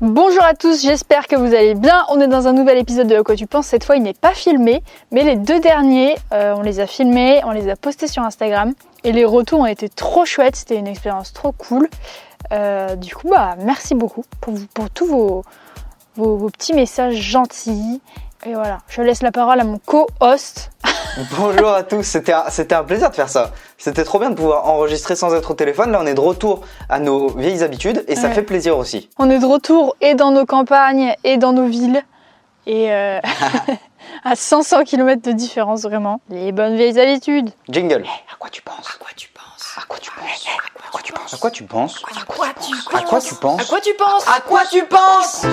Bonjour à tous, j'espère que vous allez bien. On est dans un nouvel épisode de quoi tu penses. Cette fois, il n'est pas filmé, mais les deux derniers, euh, on les a filmés, on les a postés sur Instagram. Et les retours ont été trop chouettes, c'était une expérience trop cool. Euh, du coup, bah, merci beaucoup pour, tous vos, vos, vos petits messages gentils. Et voilà, je laisse la parole à mon co-host. Bonjour à tous, c'était un, c'était un plaisir de faire ça. C'était trop bien de pouvoir enregistrer sans être au téléphone. Là, on est de retour à nos vieilles habitudes et ça Ouais. fait plaisir aussi. On est de retour et dans nos campagnes et dans nos villes. Et euh, à 500 km de différence, vraiment. Les bonnes vieilles habitudes. Jingle. à quoi tu penses À quoi tu penses À quoi tu penses À quoi tu penses À quoi tu penses À quoi tu À quoi tu penses À quoi tu penses À quoi tu penses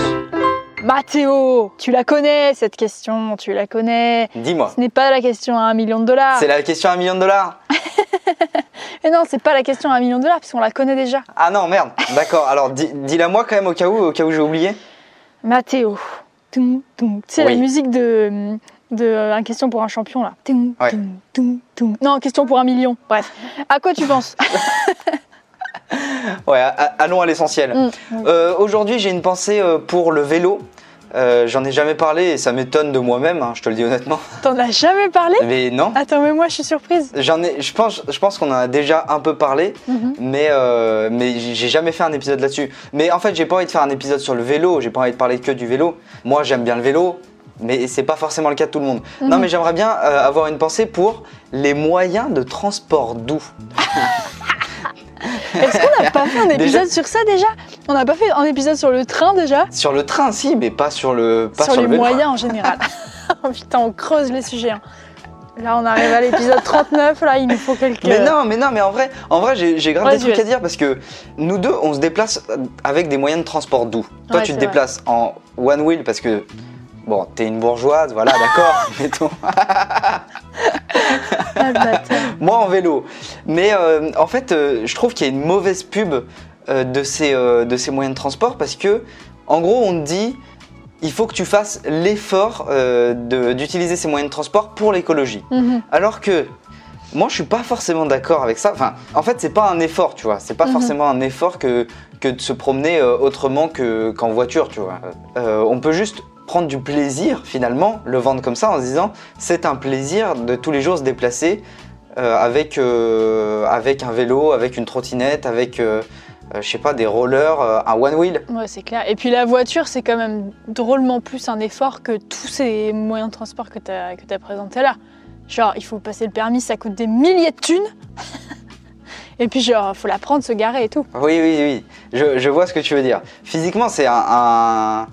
Mathéo, tu la connais cette question, tu la connais. Dis-moi. Ce n'est pas la question à un million de dollars. C'est la question à un million de dollars Et non, c'est pas la question à un million de dollars puisqu'on la connaît déjà. Ah non, merde. D'accord, alors dis- dis-la moi quand même au cas où, au cas où j'ai oublié. Mathéo. Tu sais, Oui. la musique de, de euh, Un question pour un champion là. Ouais. Non, question pour un million. Bref. À quoi tu penses Ouais, allons à l'essentiel. Mm. Euh, Aujourd'hui, j'ai une pensée euh, pour le vélo. Euh, J'en ai jamais parlé et ça m'étonne de moi-même, hein, je te le dis honnêtement. T'en as jamais parlé? Mais non. Attends, mais moi je suis surprise. J'en ai, je pense, je pense qu'on en a déjà un peu parlé, Mhm. mais euh, mais j'ai jamais fait un épisode là-dessus. Mais en fait, j'ai pas envie de faire un épisode sur le vélo. J'ai pas envie de parler que du vélo. Moi, j'aime bien le vélo, mais c'est pas forcément le cas de tout le monde. Non, Mhm. mais j'aimerais bien euh, avoir une pensée pour les moyens de transport doux. Est-ce qu'on n'a pas fait un épisode Déjà- sur ça déjà? On n'a pas fait un épisode sur le train déjà Sur le train, si, mais pas sur le, pas Sur, sur, les le moyens en général. Oh, Putain, on creuse les sujets. hein. Là, on arrive à l'épisode 39. Là, il nous faut quelques. Mais non, mais non, mais en vrai, en vrai, j'ai grave des Vas-y, trucs à dire parce que nous deux, on se déplace avec des moyens de transport doux. Toi, Ouais, tu te déplaces en one wheel parce que bon, t'es une bourgeoise, voilà, d'accord, mettons. Ah. Moi en vélo. Mais euh, en fait, euh, je trouve qu'il y a une mauvaise pub de, ces, euh, de ces moyens de transport parce que, en gros, on te dit il faut que tu fasses l'effort euh, d'utiliser ces moyens de transport pour l'écologie. Mhm. Alors que moi, je suis pas forcément d'accord avec ça. Enfin, en fait, c'est pas un effort, tu vois. C'est pas Mhm. forcément un effort que, que de se promener euh, autrement que- qu'en voiture, tu vois. Euh, on peut juste prendre du plaisir, finalement, le vendre comme ça en se disant c'est un plaisir de tous les jours se déplacer euh, avec, euh, avec un vélo, avec une trottinette, avec, euh, je sais pas, des rollers, euh, un one wheel. Ouais, c'est clair. Et puis la voiture, c'est quand même drôlement plus un effort que tous ces moyens de transport que tu as, que as présentés là. Genre, il faut passer le permis, ça coûte des milliers de thunes. et puis, genre, faut la prendre, se garer et tout. Oui, oui, oui. Je, je vois ce que tu veux dire. Physiquement, c'est un. un-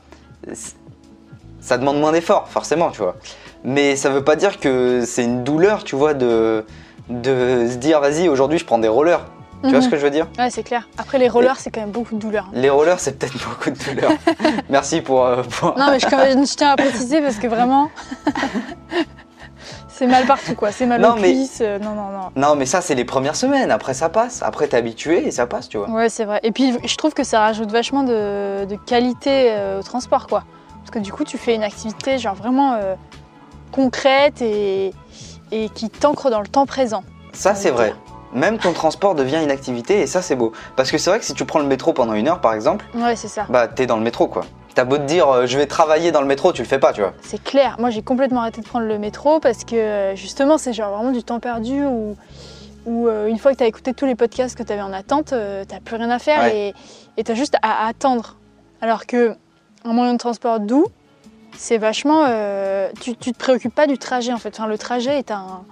Ça demande moins d'efforts, forcément, tu vois. Mais ça veut pas dire que c'est une douleur, tu vois, de, de se dire, vas-y, aujourd'hui, je prends des rollers. Tu vois Mhm. ce que je veux dire Ouais, c'est clair. Après, les rollers, c'est quand même beaucoup de douleur. Les rollers, c'est peut-être beaucoup de douleur. Merci pour. euh, pour- Non, mais je, tiens à préciser parce que vraiment, c'est mal partout, quoi. C'est mal Non, aux mais- cuisses. euh, Non, non, non. Non, mais ça, c'est les premières semaines. Après, ça passe. Après, t'es habitué et ça passe, tu vois. Ouais, c'est vrai. Et puis, je trouve que ça rajoute vachement de, de qualité euh, au transport, quoi. Parce que du coup, tu fais une activité, genre vraiment concrète et, et qui t'ancre dans le temps présent. Ça, c'est vrai. Même ton transport devient une activité et ça, c'est beau. Parce que c'est vrai que si tu prends le métro pendant une heure, par exemple, Ouais, c'est ça. bah, t'es dans le métro, quoi. T'as beau te dire, euh, je vais travailler dans le métro, tu le fais pas, tu vois. C'est clair. Moi, j'ai complètement arrêté de prendre le métro parce que euh, justement, c'est genre vraiment du temps perdu où, où, euh, une fois que tu as écouté tous les podcasts que tu avais en attente, euh, t'as plus rien à faire Ouais. et et tu as juste à, à attendre. Alors que un moyen de transport doux, c'est vachement. tu, tu te préoccupes pas du trajet en fait. Enfin, le trajet est un.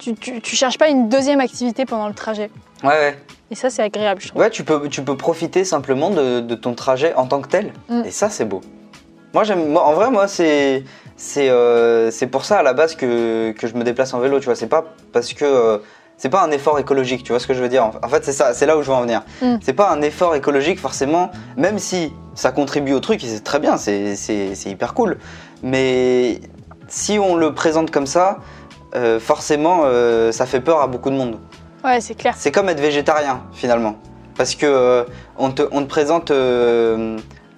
Tu, tu, tu cherches pas une deuxième activité pendant le trajet. Ouais, ouais. Et ça, c'est agréable, je trouve. Ouais, tu peux, tu peux profiter simplement de, de ton trajet en tant que tel. Mm. Et ça, c'est beau. Moi, j'aime. En vrai, moi, c'est. C'est euh, pour ça à la base que, que je me déplace en vélo, tu vois. C'est pas parce que. euh, c'est pas un effort écologique, tu vois ce que je veux dire. En fait, c'est ça, c'est là où je veux en venir. Mm. C'est pas un effort écologique forcément, même si ça contribue au truc, et c'est très bien, c'est hyper cool. Mais si on le présente comme ça, euh, forcément, euh, ça fait peur à beaucoup de monde. Ouais, c'est clair. C'est comme être végétarien finalement. Parce que euh, on, te, on te présente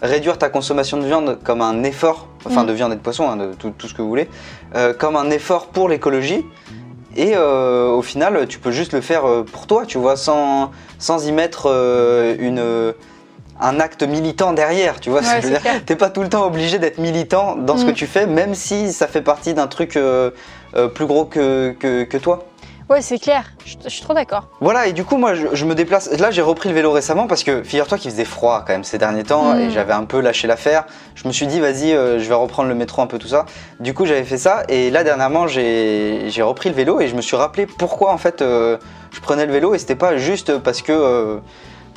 réduire ta consommation de viande comme un effort, enfin Mm. de viande et de poisson, hein, de tout, tout ce que vous voulez, comme un effort pour l'écologie. Et au final, tu peux juste le faire pour toi, tu vois, sans, sans y mettre une, un acte militant derrière, tu vois. ce Ouais, que je veux c'est dire. clair. T'es pas tout le temps obligé d'être militant dans ce que Mm. tu fais, même si ça fait partie d'un truc euh, euh, plus gros que, que, que toi. Ouais, c'est clair. Je, je suis trop d'accord. Voilà, et du coup, moi, je, je me déplace. Là, j'ai repris le vélo récemment parce que, figure-toi qu'il faisait froid quand même ces derniers temps Mm. et j'avais un peu lâché l'affaire. Je me suis dit, vas-y, euh, je vais reprendre le métro, un peu tout ça. Du coup, j'avais fait ça et là, dernièrement, j'ai j'ai repris le vélo et je me suis rappelé pourquoi, en fait, euh, je prenais le vélo et c'était pas juste parce que. euh,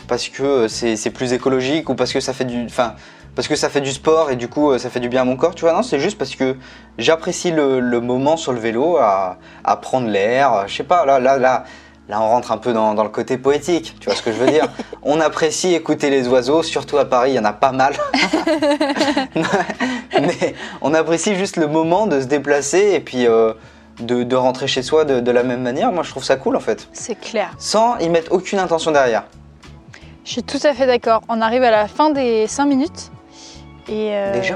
parce que c'est c'est plus écologique ou parce que ça fait du. Enfin, parce que ça fait du sport et du coup euh, ça fait du bien à mon corps, tu vois. Non, c'est juste parce que j'apprécie le, le moment sur le vélo à, à prendre l'air. Je sais pas, là, là, là, là, on rentre un peu dans, dans le côté poétique, tu vois ce que je veux dire. on apprécie écouter les oiseaux, surtout à Paris, il y en a pas mal. Mais on apprécie juste le moment de se déplacer et puis euh, de, de rentrer chez soi de, de la même manière. Moi, je trouve ça cool en fait. C'est clair. Sans y mettre aucune intention derrière. Je suis tout à fait d'accord. On arrive à la fin des 5 minutes. Et euh, Déjà?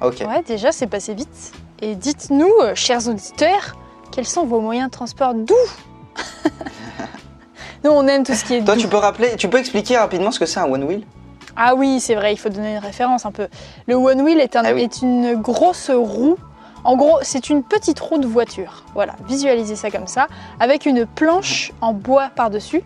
Ok. Ouais, déjà, c'est passé vite. Et dites-nous, euh, chers auditeurs, quels sont vos moyens de transport doux Nous, on aime tout ce qui est Toi, doux. tu peux rappeler, tu peux expliquer rapidement ce que c'est un one wheel? Ah oui, c'est vrai, il faut donner une référence un peu. Le One Wheel est, un- Ah oui. est une grosse roue. En gros, c'est une petite roue de voiture. Voilà, visualisez ça comme ça, avec une planche en bois par-dessus.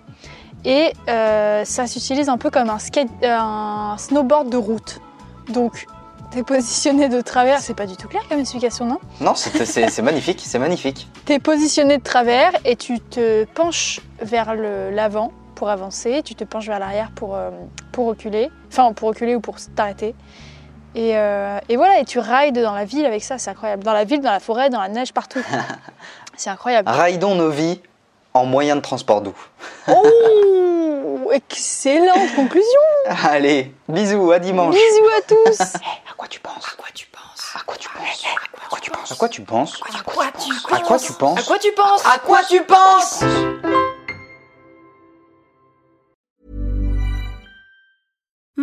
Et euh, ça s'utilise un peu comme un, skate, euh, un snowboard de route. Donc, t'es positionné de travers. C'est pas du tout clair comme explication, non? Non, c'est magnifique, c'est magnifique. T'es positionné de travers et tu te penches vers l'avant pour avancer, tu te penches vers l'arrière pour, euh, pour reculer, enfin pour reculer ou pour t'arrêter. Et, euh, et voilà, et tu rides dans la ville avec ça, c'est incroyable. Dans la ville, dans la forêt, dans la neige, partout. c'est incroyable. Raidons nos vies en moyens de transport doux. Oh Excellente conclusion Allez, bisous, à dimanche. Bisous à tous À quoi tu penses À quoi tu penses À quoi tu penses À quoi tu penses À quoi tu penses À quoi tu À quoi tu penses À quoi tu penses À quoi tu penses